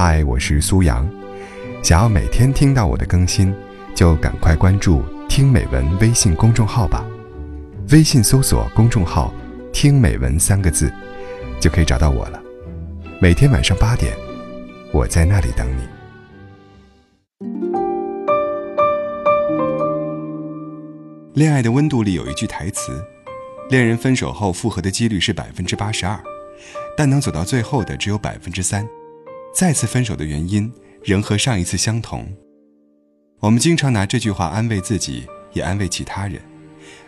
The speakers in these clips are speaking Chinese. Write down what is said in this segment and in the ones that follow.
嗨，我是苏阳。想要每天听到我的更新，就赶快关注“听美文”微信公众号吧。微信搜索公众号“听美文”三个字，就可以找到我了。每天晚上八点，我在那里等你。恋爱的温度里有一句台词：恋人分手后复合的几率是百分之八十二，但能走到最后的只有百分之三。再次分手的原因仍和上一次相同。我们经常拿这句话安慰自己，也安慰其他人。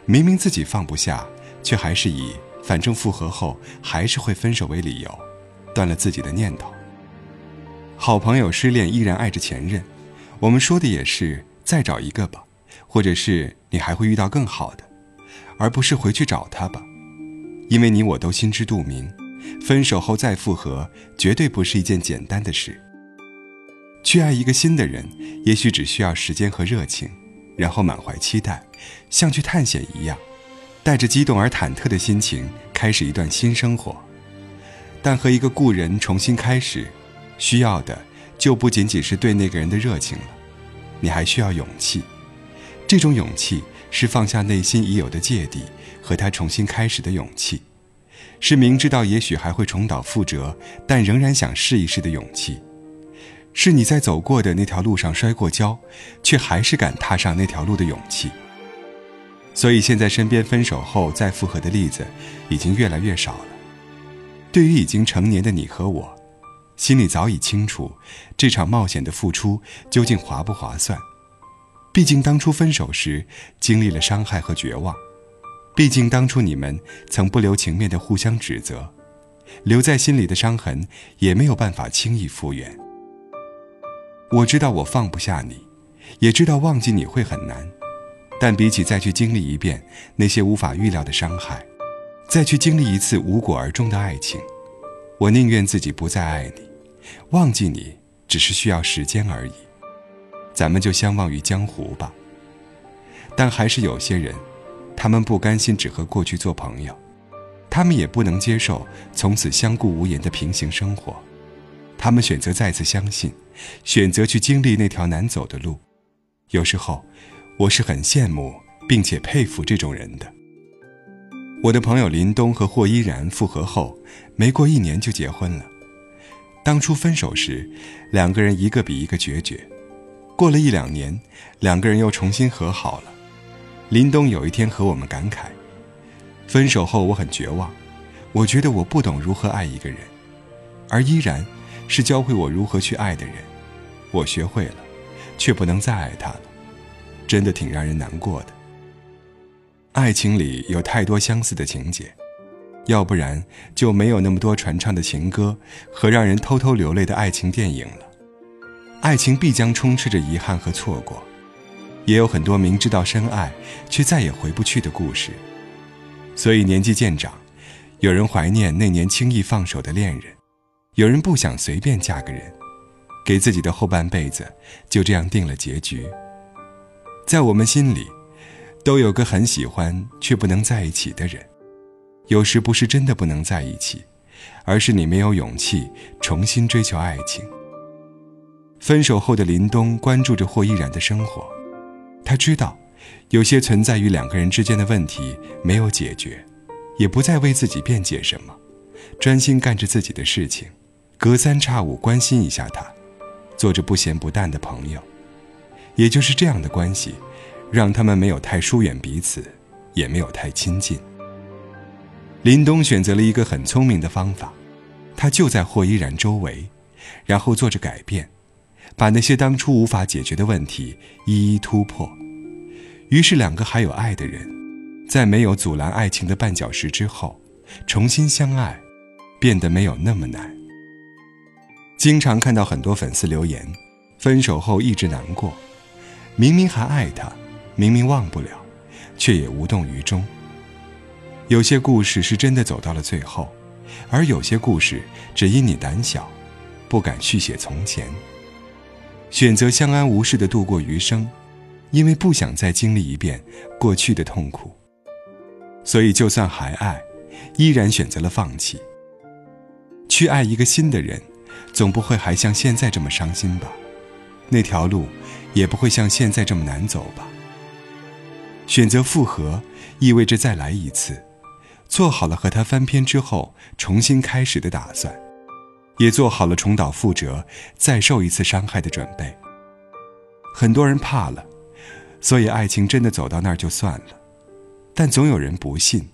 明明自己放不下，却还是以“反正复合后还是会分手”为理由，断了自己的念头。好朋友失恋依然爱着前任，我们说的也是再找一个吧，或者是你还会遇到更好的，而不是回去找他吧，因为你我都心知肚明。分手后再复合，绝对不是一件简单的事。去爱一个新的人，也许只需要时间和热情，然后满怀期待，像去探险一样，带着激动而忐忑的心情开始一段新生活。但和一个故人重新开始，需要的就不仅仅是对那个人的热情了，你还需要勇气。这种勇气是放下内心已有的芥蒂，和他重新开始的勇气。是明知道也许还会重蹈覆辙，但仍然想试一试的勇气；是你在走过的那条路上摔过跤，却还是敢踏上那条路的勇气。所以现在身边分手后再复合的例子已经越来越少了。对于已经成年的你和我，心里早已清楚，这场冒险的付出究竟划不划算。毕竟当初分手时经历了伤害和绝望。毕竟当初你们曾不留情面的互相指责，留在心里的伤痕也没有办法轻易复原。我知道我放不下你，也知道忘记你会很难，但比起再去经历一遍那些无法预料的伤害，再去经历一次无果而终的爱情，我宁愿自己不再爱你，忘记你只是需要时间而已。咱们就相忘于江湖吧。但还是有些人。他们不甘心只和过去做朋友，他们也不能接受从此相顾无言的平行生活，他们选择再次相信，选择去经历那条难走的路。有时候，我是很羡慕并且佩服这种人的。我的朋友林东和霍依然复合后，没过一年就结婚了。当初分手时，两个人一个比一个决绝，过了一两年，两个人又重新和好了。林东有一天和我们感慨：“分手后我很绝望，我觉得我不懂如何爱一个人，而依然是教会我如何去爱的人。我学会了，却不能再爱他了，真的挺让人难过的。爱情里有太多相似的情节，要不然就没有那么多传唱的情歌和让人偷偷流泪的爱情电影了。爱情必将充斥着遗憾和错过。”也有很多明知道深爱却再也回不去的故事，所以年纪渐长，有人怀念那年轻易放手的恋人，有人不想随便嫁个人，给自己的后半辈子就这样定了结局。在我们心里，都有个很喜欢却不能在一起的人，有时不是真的不能在一起，而是你没有勇气重新追求爱情。分手后的林东关注着霍依然的生活。他知道，有些存在于两个人之间的问题没有解决，也不再为自己辩解什么，专心干着自己的事情，隔三差五关心一下他，做着不咸不淡的朋友。也就是这样的关系，让他们没有太疏远彼此，也没有太亲近。林东选择了一个很聪明的方法，他就在霍依然周围，然后做着改变。把那些当初无法解决的问题一一突破，于是两个还有爱的人，在没有阻拦爱情的绊脚石之后，重新相爱，变得没有那么难。经常看到很多粉丝留言，分手后一直难过，明明还爱他，明明忘不了，却也无动于衷。有些故事是真的走到了最后，而有些故事只因你胆小，不敢续写从前。选择相安无事的度过余生，因为不想再经历一遍过去的痛苦，所以就算还爱，依然选择了放弃。去爱一个新的人，总不会还像现在这么伤心吧？那条路也不会像现在这么难走吧？选择复合，意味着再来一次，做好了和他翻篇之后重新开始的打算，也做好了重蹈覆辙、再受一次伤害的准备。很多人怕了，所以爱情真的走到那儿就算了。但总有人不信，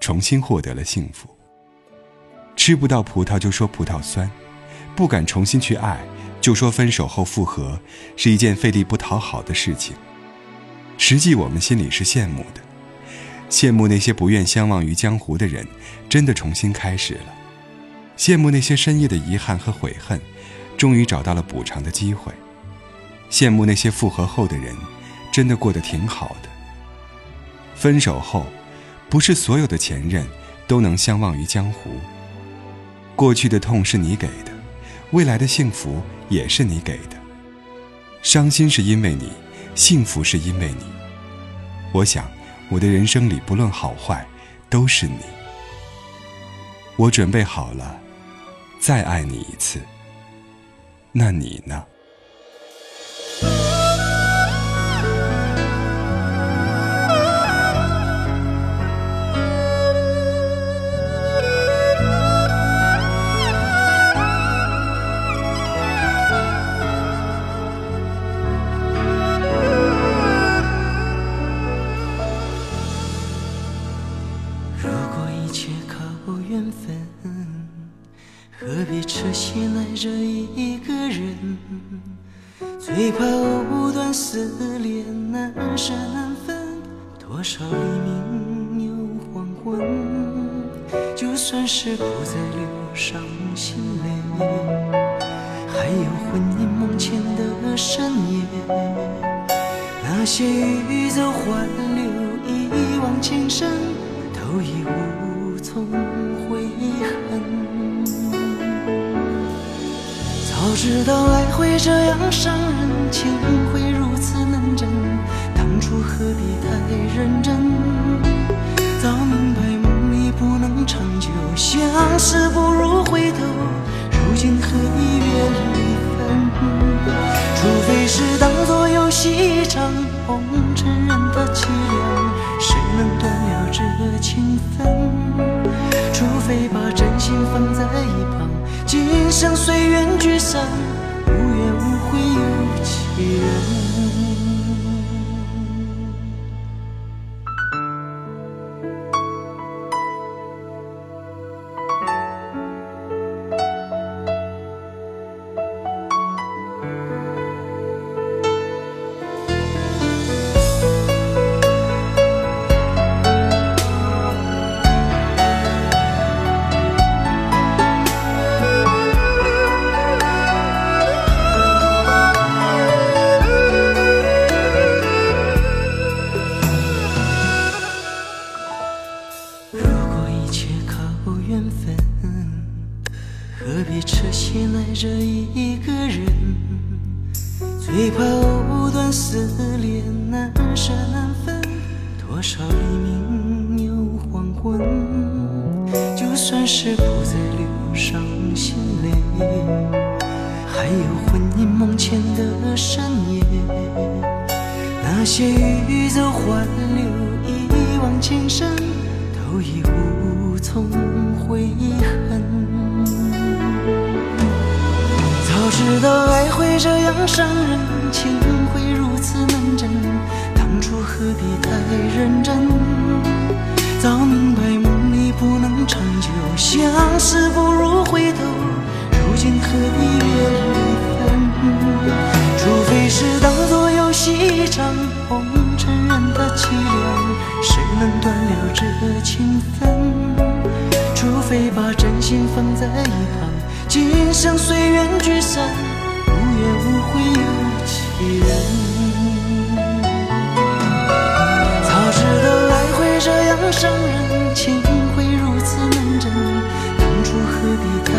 重新获得了幸福。吃不到葡萄就说葡萄酸，不敢重新去爱，就说分手后复合是一件费力不讨好的事情。实际我们心里是羡慕的，羡慕那些不愿相忘于江湖的人真的重新开始了，羡慕那些深夜的遗憾和悔恨，终于找到了补偿的机会，羡慕那些复合后的人真的过得挺好的。分手后，不是所有的前任都能相忘于江湖。过去的痛是你给的，未来的幸福也是你给的。伤心是因为你，幸福是因为你。我想，我的人生里不论好坏，都是你。我准备好了，再爱你一次。那你呢？分，何必痴心爱着一个人最怕藕断丝连，难舍难分。多少黎明又黄昏，就算是不再流伤心泪，还有魂萦梦牵的深夜。那些欲走还留，一往情深，都已无从早知道爱会这样伤人，情会如此难枕，当初何必太认真？早明白梦里不能长久，相思不如回头，如今何必怨离分？除非是当作游戏一场，红尘人的凄凉，谁能断了这情分？除非把真心放在一旁。今生随缘聚散，无怨无悔有几人？着一个人，最怕藕断丝连，难舍难分。多少黎明又黄昏，就算是不再流伤心泪，还有魂萦梦牵的深夜。那些欲走还留，一往情深，都已无从悔恨。知道爱会这样伤人，情会如此难枕，当初何必太认真？早明白梦里不能长久，相思不如回头，如今何必怨离分？除非是当作游戏一场，红尘人的凄凉，谁能断了这情分？除非把真心放。将随缘聚散，无怨无悔有几人？早知道来回这样伤人，情会如此难枕，当初何必太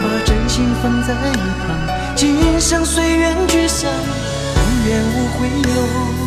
把真心放在一旁，今生随缘聚散，无怨无悔有。